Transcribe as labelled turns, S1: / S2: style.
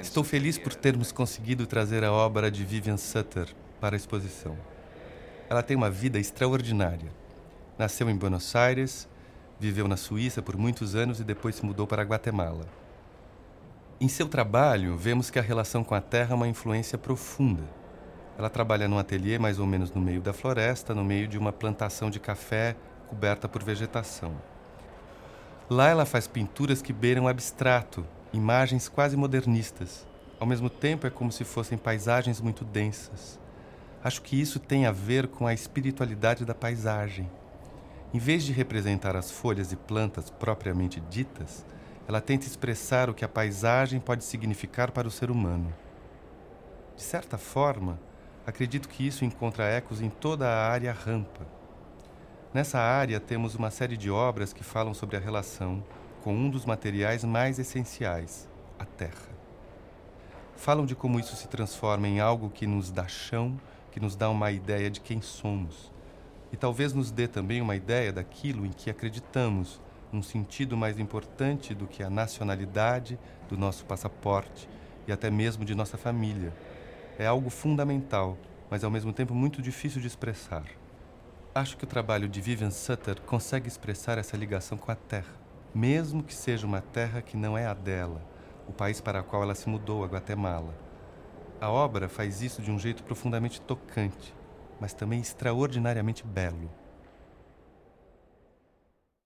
S1: Estou feliz por termos conseguido trazer a obra de Vivian Sutter para a exposição. Ela tem uma vida extraordinária. Nasceu em Buenos Aires, viveu na Suíça por muitos anos e depois se mudou para Guatemala. Em seu trabalho, vemos que a relação com a terra é uma influência profunda. Ela trabalha num ateliê mais ou menos no meio da floresta, no meio de uma plantação de café coberta por vegetação. Lá ela faz pinturas que beiram abstrato, imagens quase modernistas. Ao mesmo tempo, é como se fossem paisagens muito densas. Acho que isso tem a ver com a espiritualidade da paisagem. Em vez de representar as folhas e plantas propriamente ditas, ela tenta expressar o que a paisagem pode significar para o ser humano. De certa forma, acredito que isso encontra ecos em toda a área rampa. Nessa área temos uma série de obras que falam sobre a relação com um dos materiais mais essenciais, a terra. Falam de como isso se transforma em algo que nos dá chão que nos dá uma ideia de quem somos e talvez nos dê também uma ideia daquilo em que acreditamos, num sentido mais importante do que a nacionalidade do nosso passaporte e até mesmo de nossa família. É algo fundamental, mas ao mesmo tempo muito difícil de expressar. Acho que o trabalho de Vivian Sutter consegue expressar essa ligação com a terra, mesmo que seja uma terra que não é a dela, o país para o qual ela se mudou, a Guatemala a obra faz isso de um jeito profundamente tocante, mas também extraordinariamente belo.